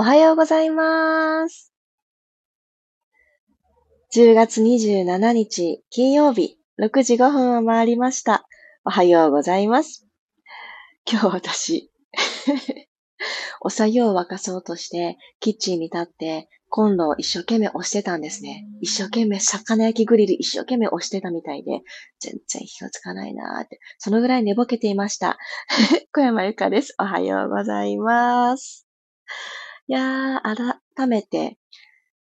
おはようございます。10月27日金曜日6時5分を回りました。おはようございます。今日私 お作業を沸かそうとしてキッチンに立ってコンロを一生懸命押してたんですね。一生懸命魚焼きグリル一生懸命押してたみたいで、全然火がつかないなーって、そのぐらい寝ぼけていました。小山由かです。おはようございます。いやー、改めて、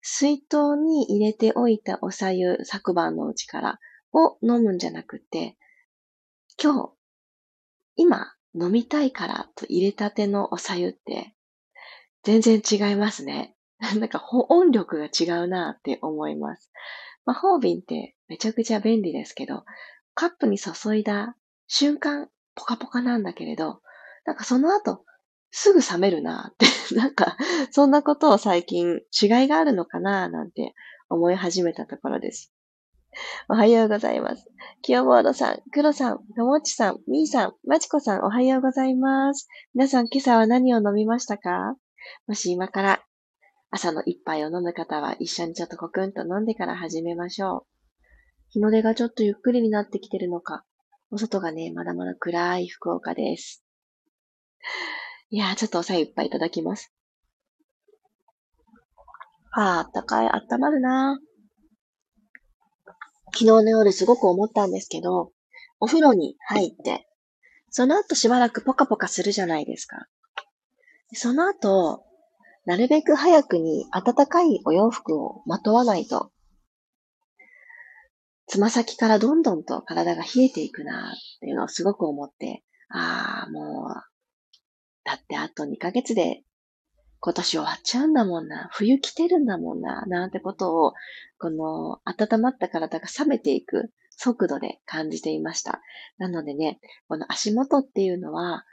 水筒に入れておいたお茶湯、昨晩のうちからを飲むんじゃなくて、今日、今飲みたいからと入れたてのお茶湯って全然違いますね。なんか保温力が違うなって思います。魔法瓶ってめちゃくちゃ便利ですけど、カップに注いだ瞬間ポカポカなんだけれど、なんかその後すぐ冷めるなって、なんか、そんなことを最近違いがあるのかななんて思い始めたところです。おはようございます。清ボードさん、黒さん、ともちさん、みーさん、まちこさん、おはようございます。皆さん、今朝は何を飲みましたか？もし今から朝の一杯を飲む方は一緒にちょっとコクンと飲んでから始めましょう。日の出がちょっとゆっくりになってきてるのか、お外がね、まだまだ暗い福岡です。いやー、ちょっとお茶いっぱいいただきます。ああ、あったかい、あったまるな昨日の夜すごく思ったんですけど、お風呂に入って、その後しばらくポカポカするじゃないですか。その後、なるべく早くに暖かいお洋服をまとわないと、つま先からどんどんと体が冷えていくなっていうのをすごく思って、ああ、もうだってあと2ヶ月で今年終わっちゃうんだもんな。冬来てるんだもんな。なんてことを、この温まった体が冷めていく速度で感じていました。なのでね、この足元っていうのは、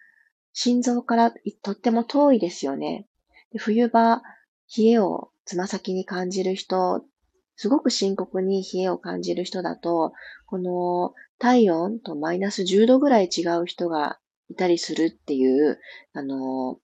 心臓からとっても遠いですよね。で冬場、冷えをつま先に感じる人、すごく深刻に冷えを感じる人だと、この体温とマイナス10度ぐらい違う人がいたりするっていう、あの、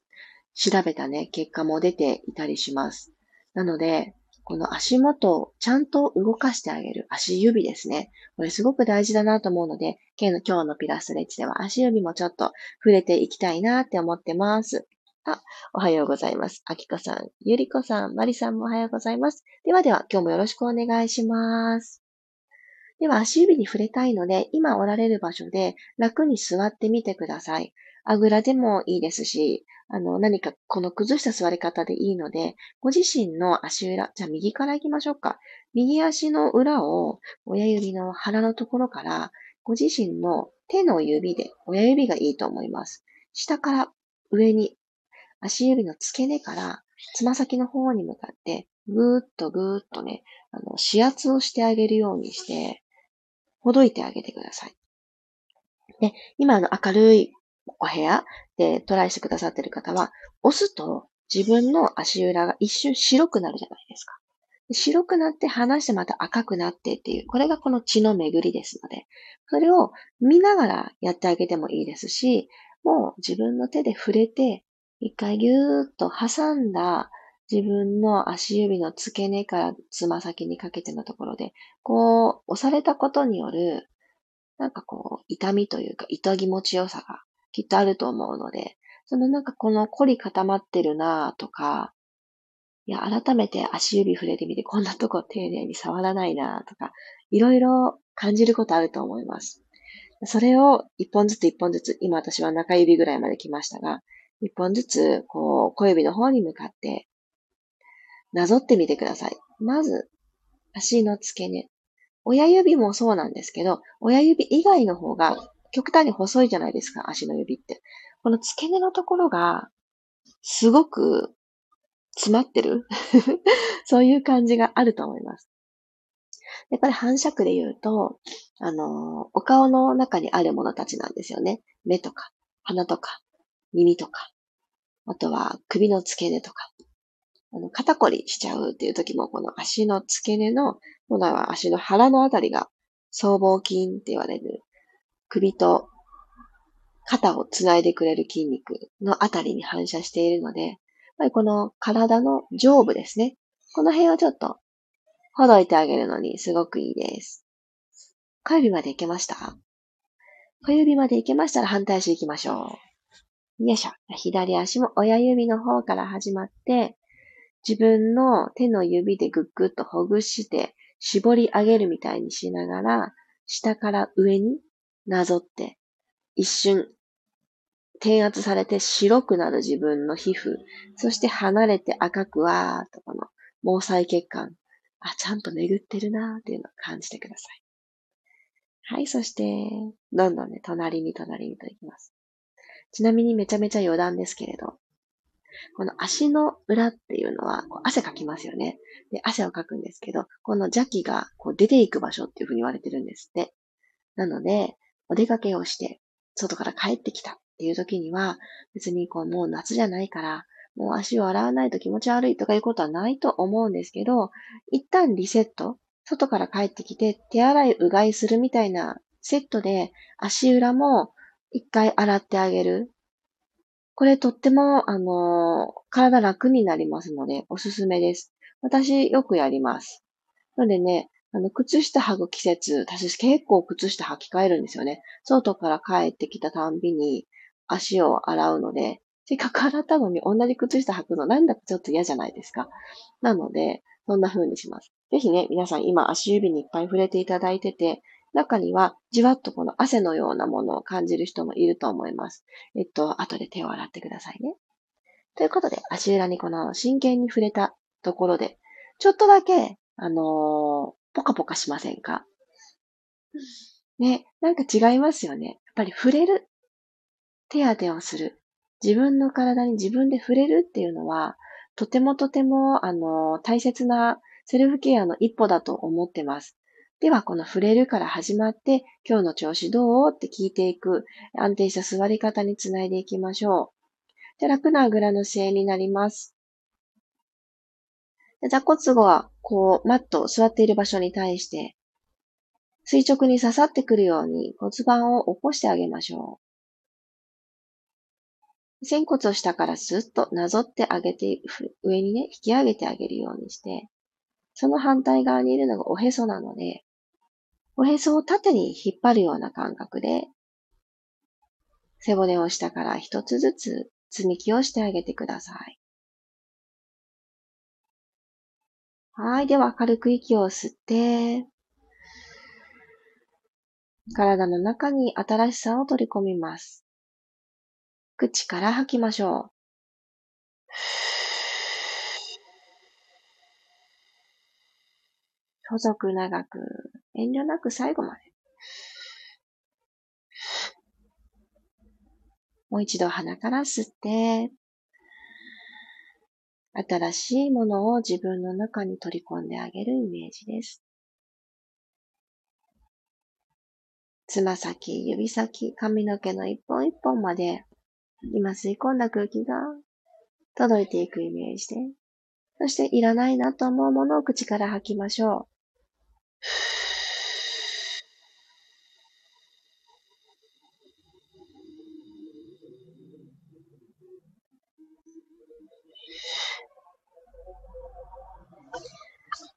調べたね、結果も出ていたりします。なので、この足元をちゃんと動かしてあげる。足指ですね。これすごく大事だなと思うので、今日のピラストレッチでは足指もちょっと触れていきたいなって思ってます。あ、おはようございます。あきこさん、ゆりこさん、まりさんもおはようございます。ではでは、今日もよろしくお願いします。では足指に触れたいので、今おられる場所で楽に座ってみてください。あぐらでもいいですし、あの、何かこの崩した座り方でいいので、ご自身の足裏、じゃあ右から行きましょうか。右足の裏を親指の腹のところから、ご自身の手の指で、親指がいいと思います。下から上に、足指の付け根からつま先の方に向かって、ぐーっとぐーっとね、あの、指圧をしてあげるようにして、ほどいてあげてください。で、今の明るいお部屋でトライしてくださってる方は、押すと自分の足裏が一瞬白くなるじゃないですか。白くなって離してまた赤くなってっていう、これがこの血の巡りですので、それを見ながらやってあげてもいいですし、もう自分の手で触れて、一回ぎゅーっと挟んだ自分の足指の付け根からつま先にかけてのところで、こう、押されたことによる、なんかこう、痛みというか、痛気持ちよさがきっとあると思うので、そのなんかこの凝り固まってるなとか、いや、改めて足指触れてみて、こんなとこ丁寧に触らないなとか、いろいろ感じることあると思います。それを一本ずつ一本ずつ、今私は中指ぐらいまで来ましたが、一本ずつ、こう、小指の方に向かってなぞってみてください。まず、足の付け根。親指もそうなんですけど、親指以外の方が極端に細いじゃないですか、足の指って。この付け根のところが、すごく詰まってる？そういう感じがあると思います。で、これ反射区で言うと、あの、お顔の中にあるものたちなんですよね。目とか、鼻とか、耳とか、あとは首の付け根とか、あの、肩こりしちゃうっていう時も、この足の付け根の、今度は足の腹のあたりが、僧帽筋って言われる、首と肩をつないでくれる筋肉のあたりに反射しているので、ぱりこの体の上部ですね。この辺をちょっとほどいてあげるのにすごくいいです。小指までいけました？小指までいけましたら反対足行きましょう。よいしょ。左足も親指の方から始まって、自分の手の指でぐっぐっとほぐして、絞り上げるみたいにしながら、下から上になぞって、一瞬、転圧されて白くなる自分の皮膚、そして離れて赤くわーっとこの毛細血管、あ、ちゃんと巡ってるなーっていうのを感じてください。はい、そして、どんどんね、隣に隣にといきます。ちなみにめちゃめちゃ余談ですけれど、この足の裏っていうのは、汗かきますよね。で、汗をかくんですけど、この邪気がこう出ていく場所っていうふうに言われてるんですって。なので、お出かけをして、外から帰ってきたっていう時には、別にこうもう夏じゃないから、もう足を洗わないと気持ち悪いとかいうことはないと思うんですけど、一旦リセット、外から帰ってきて手洗い、うがいするみたいなセットで足裏も一回洗ってあげる。これとっても、あの、体楽になりますので、おすすめです。私、よくやります。のでね、あの、靴下履く季節、私結構靴下履き替えるんですよね。外から帰ってきたたんびに足を洗うので、せっかく洗ったのに同じ靴下履くのなんだかちょっと嫌じゃないですか。なので、そんな風にします。ぜひね、皆さん今足指にいっぱい触れていただいてて、中にはじわっとこの汗のようなものを感じる人もいると思います。えっと、後で手を洗ってくださいね。ということで、足裏にこの真剣に触れたところで、ちょっとだけ、あのー、ポカポカしませんか？ね、なんか違いますよね。やっぱり触れる。手当てをする。自分の体に自分で触れるっていうのは、とてもとても、あの、大切なセルフケアの一歩だと思ってます。では、この触れるから始まって、今日の調子どう？って聞いていく、安定した座り方につないでいきましょう。じゃ楽なあぐらの姿勢になります。座骨後は、こう、マット、座っている場所に対して、垂直に刺さってくるように骨盤を起こしてあげましょう。仙骨を下からスッとなぞってあげて、上にね、引き上げてあげるようにして、その反対側にいるのがおへそなので、おへそを縦に引っ張るような感覚で、背骨を下から一つずつ積み木をしてあげてください。はい。では、軽く息を吸って、体の中に新しさを取り込みます。口から吐きましょう。細く長く、遠慮なく最後まで。もう一度鼻から吸って、新しいものを自分の中に取り込んであげるイメージです。つま先、指先、髪の毛の一本一本まで、今吸い込んだ空気が届いていくイメージで、そしていらないなと思うものを口から吐きましょう。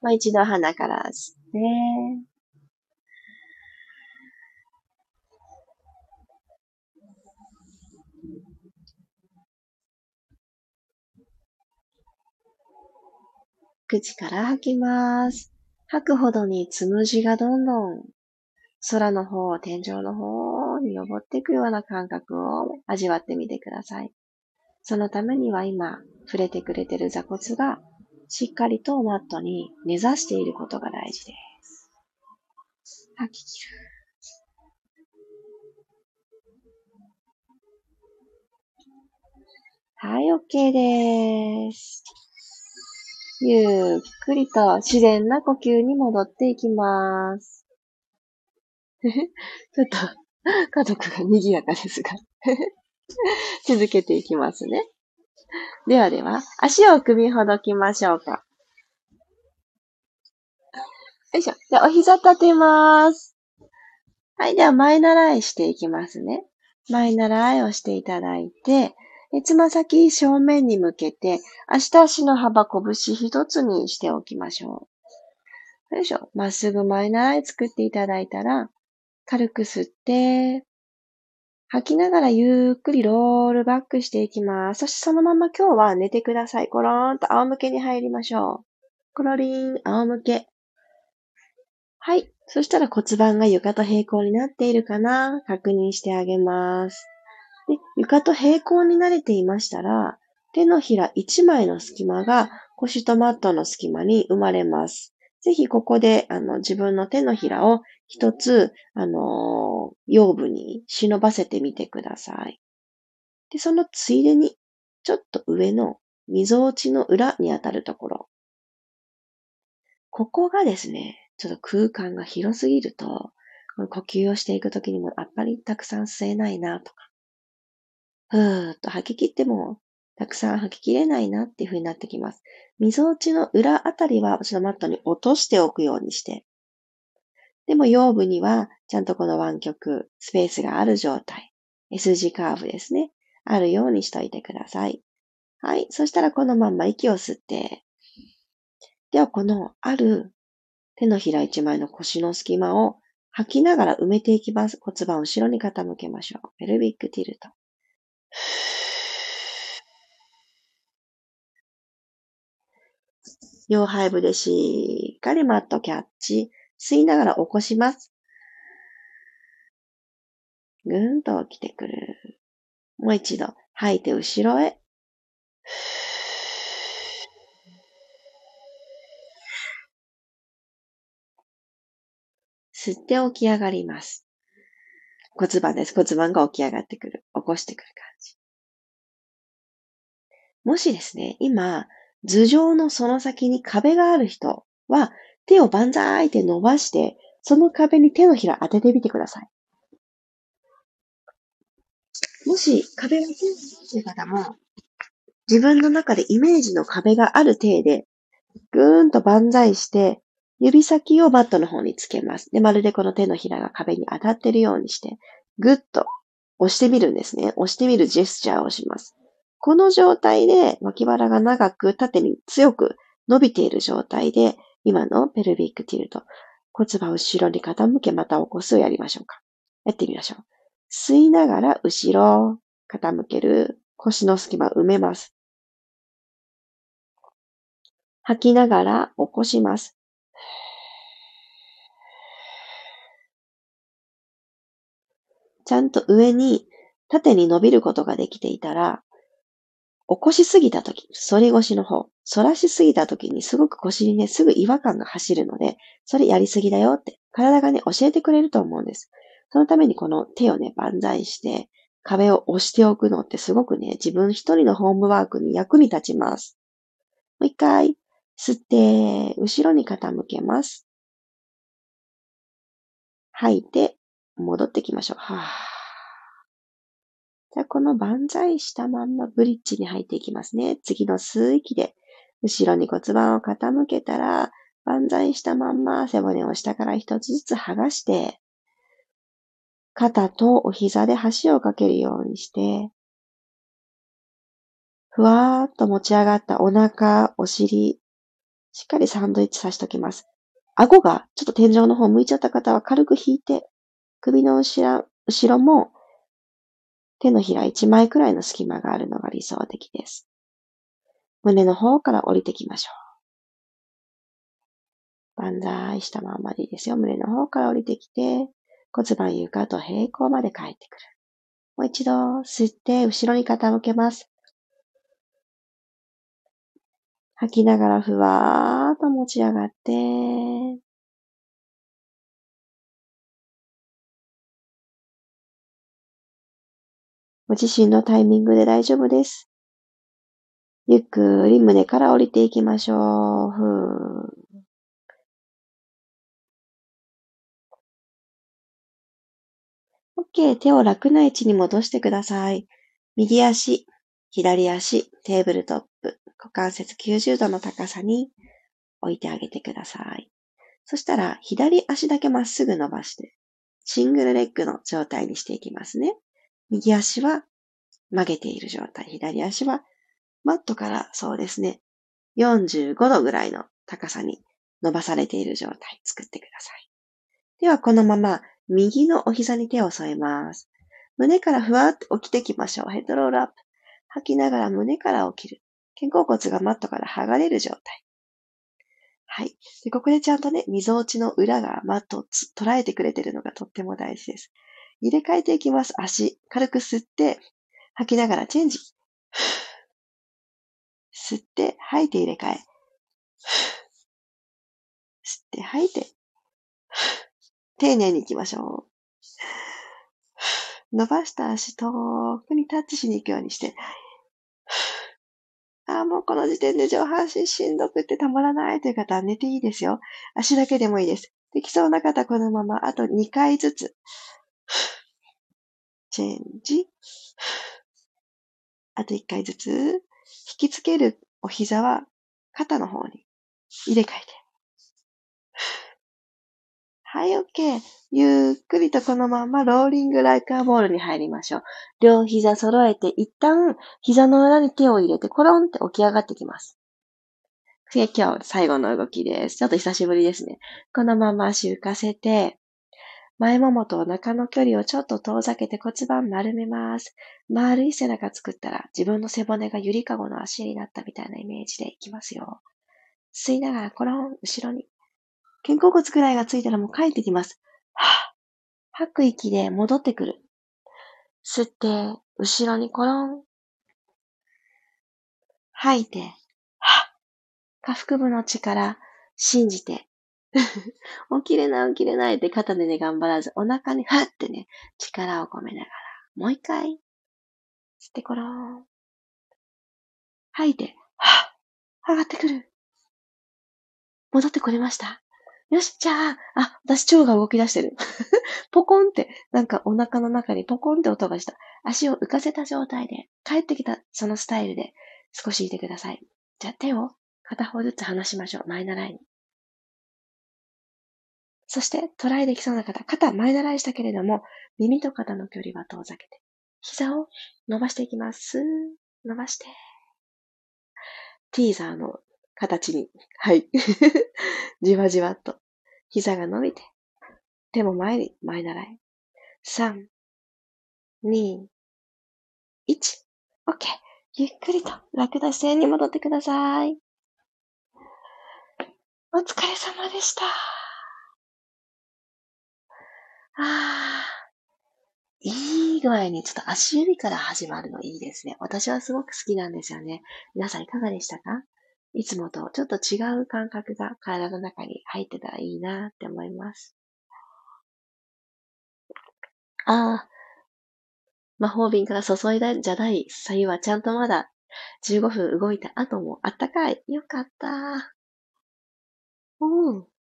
もう一度鼻から吸って、口から吐きます。吐くほどにつむじがどんどん空の方、天井の方に登っていくような感覚を味わってみてください。そのためには今、触れてくれてる座骨がしっかりとマットに根ざしていることが大事です。吐き切る。はい、OK です。ゆっくりと自然な呼吸に戻っていきます。ちょっと家族が賑やかですが 続けていきますね。ではでは、足を首ほどきましょうか。よいしょ。じゃあ、お膝立てます。はい。では、前習いしていきますね。前習いをしていただいて、つま先正面に向けて、足と足の幅拳一つにしておきましょう。よいしょ。まっすぐ前習い作っていただいたら、軽く吸って、吐きながらゆっくりロールバックしていきます。そしてそのまま今日は寝てください。コローンと仰向けに入りましょう。コロリン、仰向け。はい。そしたら骨盤が床と平行になっているかな確認してあげます。で床と平行になれていましたら、手のひら1枚の隙間が腰とマットの隙間に生まれます。ぜひここであの自分の手のひらを一つ、あの、腰部に忍ばせてみてください。で、そのついでに、ちょっと上の溝落ちの裏にあたるところ。ここがですね、ちょっと空間が広すぎると、呼吸をしていくときにもあっぱりたくさん吸えないなとか、ふーっと吐き切ってもたくさん吐ききれないなっていう風になってきます。溝落ちの裏あたりは、ちょっとマットに落としておくようにして、でも腰部にはちゃんとこの湾曲、スペースがある状態。S 字カーブですね。あるようにしといてください。はい。そしたらこのまんま息を吸って、ではこのある手のひら一枚の腰の隙間を吐きながら埋めていきます。骨盤を後ろに傾けましょう。ペルビックティルト。両背部でしっかりマットキャッチ。吸いながら起こします。ぐーんと起きてくる。もう一度、吐いて後ろへ。吸って起き上がります。骨盤です。骨盤が起き上がってくる。起こしてくる感じ。もしですね、今、頭上のその先に壁がある人は、手を万歳って伸ばして、その壁に手のひら当ててみてください。もし壁が手っていう方も、自分の中でイメージの壁がある体で、ぐーんと万歳して、指先をマットの方につけます。で、まるでこの手のひらが壁に当たってるようにして、ぐっと押してみるんですね。押してみるジェスチャーをします。この状態で脇腹が長く縦に強く伸びている状態で今のペルビックティルト。骨盤を後ろに傾け、また起こすをやりましょうか。やってみましょう。吸いながら後ろ、傾ける。腰の隙間埋めます。吐きながら起こします。ちゃんと上に縦に伸びることができていたら、起こしすぎたとき、反り腰の方、反らしすぎたときにすごく腰にね、すぐ違和感が走るので、それやりすぎだよって、体がね、教えてくれると思うんです。そのためにこの手をね、万歳して、壁を押しておくのってすごくね、自分一人のホームワークに役に立ちます。もう一回、吸って、後ろに傾けます。吐いて、戻ってきましょう。はぁ。じゃあ、この万歳したまんまブリッジに入っていきますね。次の吸う息で、後ろに骨盤を傾けたら、万歳したまんま背骨を下から一つずつ剥がして、肩とお膝で箸をかけるようにして、ふわーっと持ち上がったお腹、お尻、しっかりサンドイッチさしときます。顎がちょっと天井の方向いちゃった方は軽く引いて、首の後ろ後ろも手のひら1枚くらいの隙間があるのが理想的です。胸の方から降りてきましょう。万歳したままでいいですよ。胸の方から降りてきて、骨盤床と平行まで帰ってくる。もう一度吸って後ろに傾けます。吐きながらふわーっと持ち上がって、ご自身のタイミングで大丈夫です。ゆっくり胸から降りていきましょう。ふー OK。手を楽な位置に戻してください。右足、左足、テーブルトップ、股関節90度の高さに置いてあげてください。そしたら、左足だけまっすぐ伸ばして、シングルレッグの状態にしていきますね。右足は曲げている状態。左足はマットからそうですね、45度ぐらいの高さに伸ばされている状態作ってください。ではこのまま右のお膝に手を添えます。胸からふわっと起きてきましょう。ヘッドロールアップ。吐きながら胸から起きる。肩甲骨がマットから剥がれる状態。はい。で、ここでちゃんとね、溝落ちの裏がマットを捉えてくれてるのがとっても大事です。入れ替えていきます。足、軽く吸って、吐きながらチェンジ。吸って、吐いて入れ替え。吸って吐いて。丁寧に行きましょう。伸ばした足遠くにタッチしに行くようにして。ああ、もうこの時点で上半身しんどくってたまらないという方は寝ていいですよ。足だけでもいいです。できそうな方このままあと2回ずつ。チェンジ。あと1回ずつ。引きつけるお膝は肩の方に入れ替えて。はい、OK。ゆっくりとこのままローリングライカーボールに入りましょう。両膝揃えて一旦膝の裏に手を入れてコロンって起き上がってきます。で、今日最後の動きです。ちょっと久しぶりですね。このまま足浮かせて、前ももとお腹の距離をちょっと遠ざけて骨盤丸めます。丸い背中作ったら自分の背骨がゆりかごの足になったみたいなイメージでいきますよ。吸いながらコロン、後ろに。肩甲骨くらいがついたらもう帰ってきます。吐く息で戻ってくる。吸って、後ろにコロン。吐いて、下腹部の力、信じて。起きれない起きれないって肩でね、頑張らず、お腹にはってね、力を込めながら、もう一回。吸ってコロン。吐いて、はぁ。上がってくる。戻ってこれましたよし、じゃあ、あ、私腸が動き出してる。ポコンって、なんかお腹の中にポコンって音がした。足を浮かせた状態で、帰ってきたそのスタイルで少しいてください。じゃあ手を片方ずつ離しましょう。前習いに。そしてトライできそうな方、肩前習いしたけれども、耳と肩の距離は遠ざけて、膝を伸ばしていきます。伸ばして。ティーザーの形に。はい。じわじわっと。膝が伸びて。手も前に、前習い。3、2、1。OK。ゆっくりと楽な姿勢に戻ってください。お疲れ様でした。ああ。いい具合にちょっと足指から始まるのいいですね。私はすごく好きなんですよね。皆さんいかがでしたか？いつもとちょっと違う感覚が体の中に入ってたらいいなって思います。ああ、魔法瓶から注いだんじゃない左右はちゃんとまだ15分動いた後もあったかい。よかった。うん。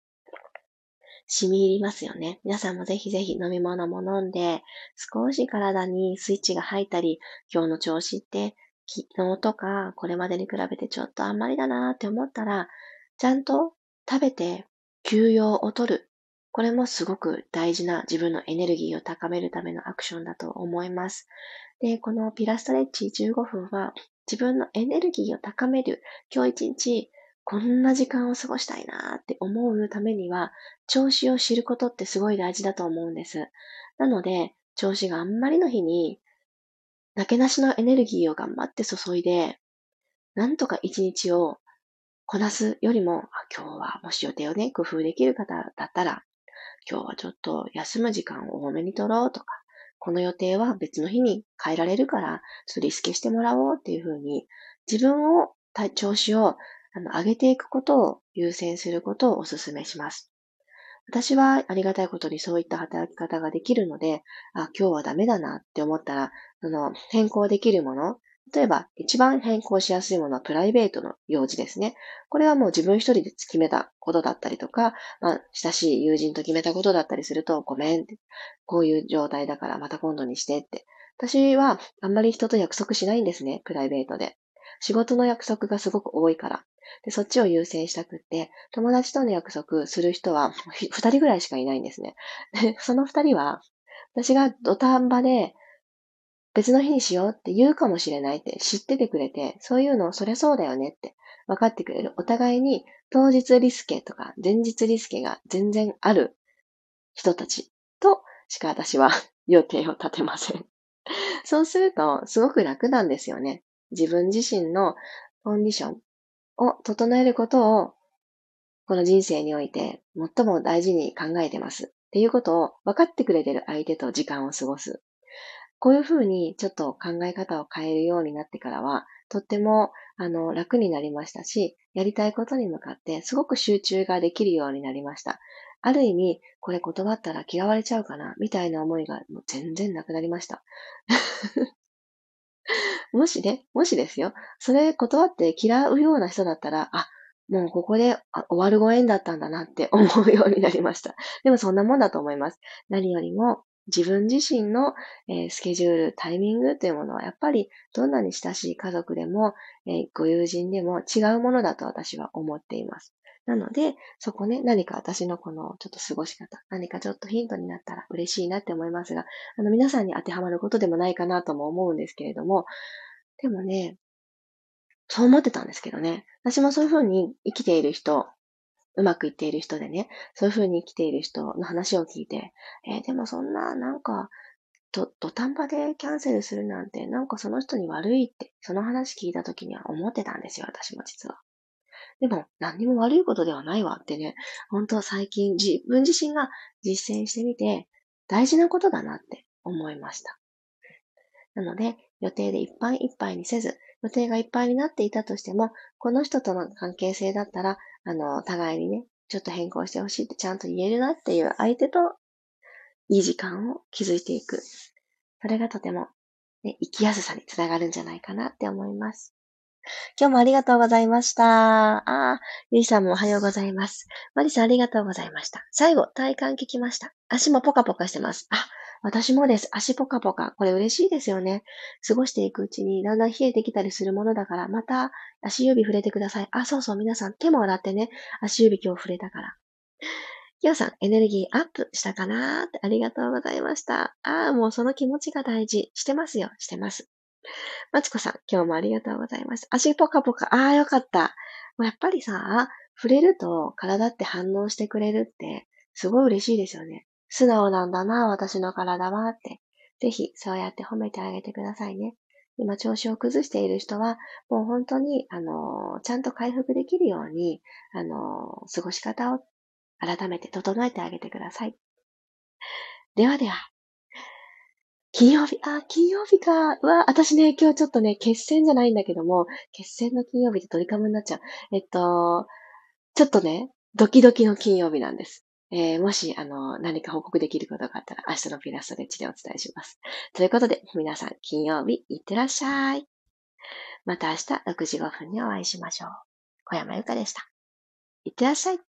染み入りますよね。皆さんもぜひぜひ飲み物も飲んで、少し体にスイッチが入ったり、今日の調子って昨日とかこれまでに比べてちょっとあんまりだなって思ったら、ちゃんと食べて休養をとる。これもすごく大事な自分のエネルギーを高めるためのアクションだと思います。で、このピラストレッチ15分は自分のエネルギーを高める。今日一日こんな時間を過ごしたいなって思うためには、調子を知ることってすごい大事だと思うんです。なので、調子があんまりの日になけなしのエネルギーを頑張って注いで、なんとか一日をこなすよりも、今日はもし予定をね、工夫できる方だったら、今日はちょっと休む時間を多めに取ろうとか、この予定は別の日に変えられるから、ちょっとリスケしてもらおうっていうふうに、自分を、調子をあの上げていくことを優先することをお勧めします。私はありがたいことにそういった働き方ができるので、あ、今日はダメだなって思ったら、その変更できるもの、例えば一番変更しやすいものはプライベートの用事ですね。これはもう自分一人で決めたことだったりとか、まあ、親しい友人と決めたことだったりすると、ごめんって、こういう状態だからまた今度にしてって。私はあんまり人と約束しないんですね、プライベートで。仕事の約束がすごく多いから。で、そっちを優先したくって、友達との約束する人は二人ぐらいしかいないんですね。で、その二人は、私が土壇場で別の日にしようって言うかもしれないって知っててくれて、そういうのそりゃそうだよねって分かってくれる。お互いに当日リスケとか前日リスケが全然ある人たちとしか私は予定を立てません。そうするとすごく楽なんですよね。自分自身のコンディションを整えることをこの人生において最も大事に考えてますっていうことを分かってくれてる相手と時間を過ごす。こういうふうにちょっと考え方を変えるようになってからは、とってもあの楽になりましたし、やりたいことに向かってすごく集中ができるようになりました。ある意味、これ断ったら嫌われちゃうかな、みたいな思いがもう全然なくなりました。もしね、もしですよ、それ断って嫌うような人だったら、あ、もうここで終わるご縁だったんだなって 思うようになりました。でもそんなもんだと思います。何よりも自分自身の、えー、スケジュール、タイミングというものは、やっぱりどんなに親しい家族でも、えー、ご友人でも違うものだと私は思っています。なので、そこね、何か私のこのちょっと過ごし方、何かちょっとヒントになったら嬉しいなって思いますが、あの皆さんに当てはまることでもないかなとも思うんですけれども、でもね、そう思ってたんですけどね、私もそういうふうに生きている人、うまくいっている人でね、そういうふうに生きている人の話を聞いて、えー、でもそんな、なんか、と、土壇場でキャンセルするなんて、なんかその人に悪いって、その話聞いた時には思ってたんですよ、私も実は。でも、何にも悪いことではないわってね、本当最近自分自身が実践してみて、大事なことだなって思いました。なので、予定でいっぱいいっぱいにせず、予定がいっぱいになっていたとしても、この人との関係性だったら、あの、互いにね、ちょっと変更してほしいってちゃんと言えるなっていう相手と、いい時間を築いていく。それがとても、ね、生きやすさにつながるんじゃないかなって思います。今日もありがとうございました。ああ、ゆいさんもおはようございます。マリさんありがとうございました。最後、体感聞きました。足もポカポカしてます。あ、私もです。足ポカポカ。これ嬉しいですよね。過ごしていくうちにだんだん冷えてきたりするものだから、また足指触れてください。あ、そうそう、皆さん手も洗ってね。足指今日触れたから。きよさん、エネルギーアップしたかなーってありがとうございました。ああ、もうその気持ちが大事。してますよ。してます。まちこさん、今日もありがとうございます。足ポカポカ。ああ、よかった。もうやっぱりさ、触れると体って反応してくれるって、すごい嬉しいですよね。素直なんだな、私の体はって。ぜひ、そうやって褒めてあげてくださいね。今、調子を崩している人は、もう本当に、あの、ちゃんと回復できるように、あの、過ごし方を改めて整えてあげてください。ではでは、金曜日、あ、金曜日か。わ、私ね、今日ちょっとね、決戦じゃないんだけども、決戦の金曜日で取り組むになっちゃう。えっと、ちょっとね、ドキドキの金曜日なんです。えー、もし、あの、何か報告できることがあったら、明日のピラストレッチでお伝えします。ということで、皆さん、金曜日、いってらっしゃい。また明日6時5分にお会いしましょう。小山由かでした。いってらっしゃい。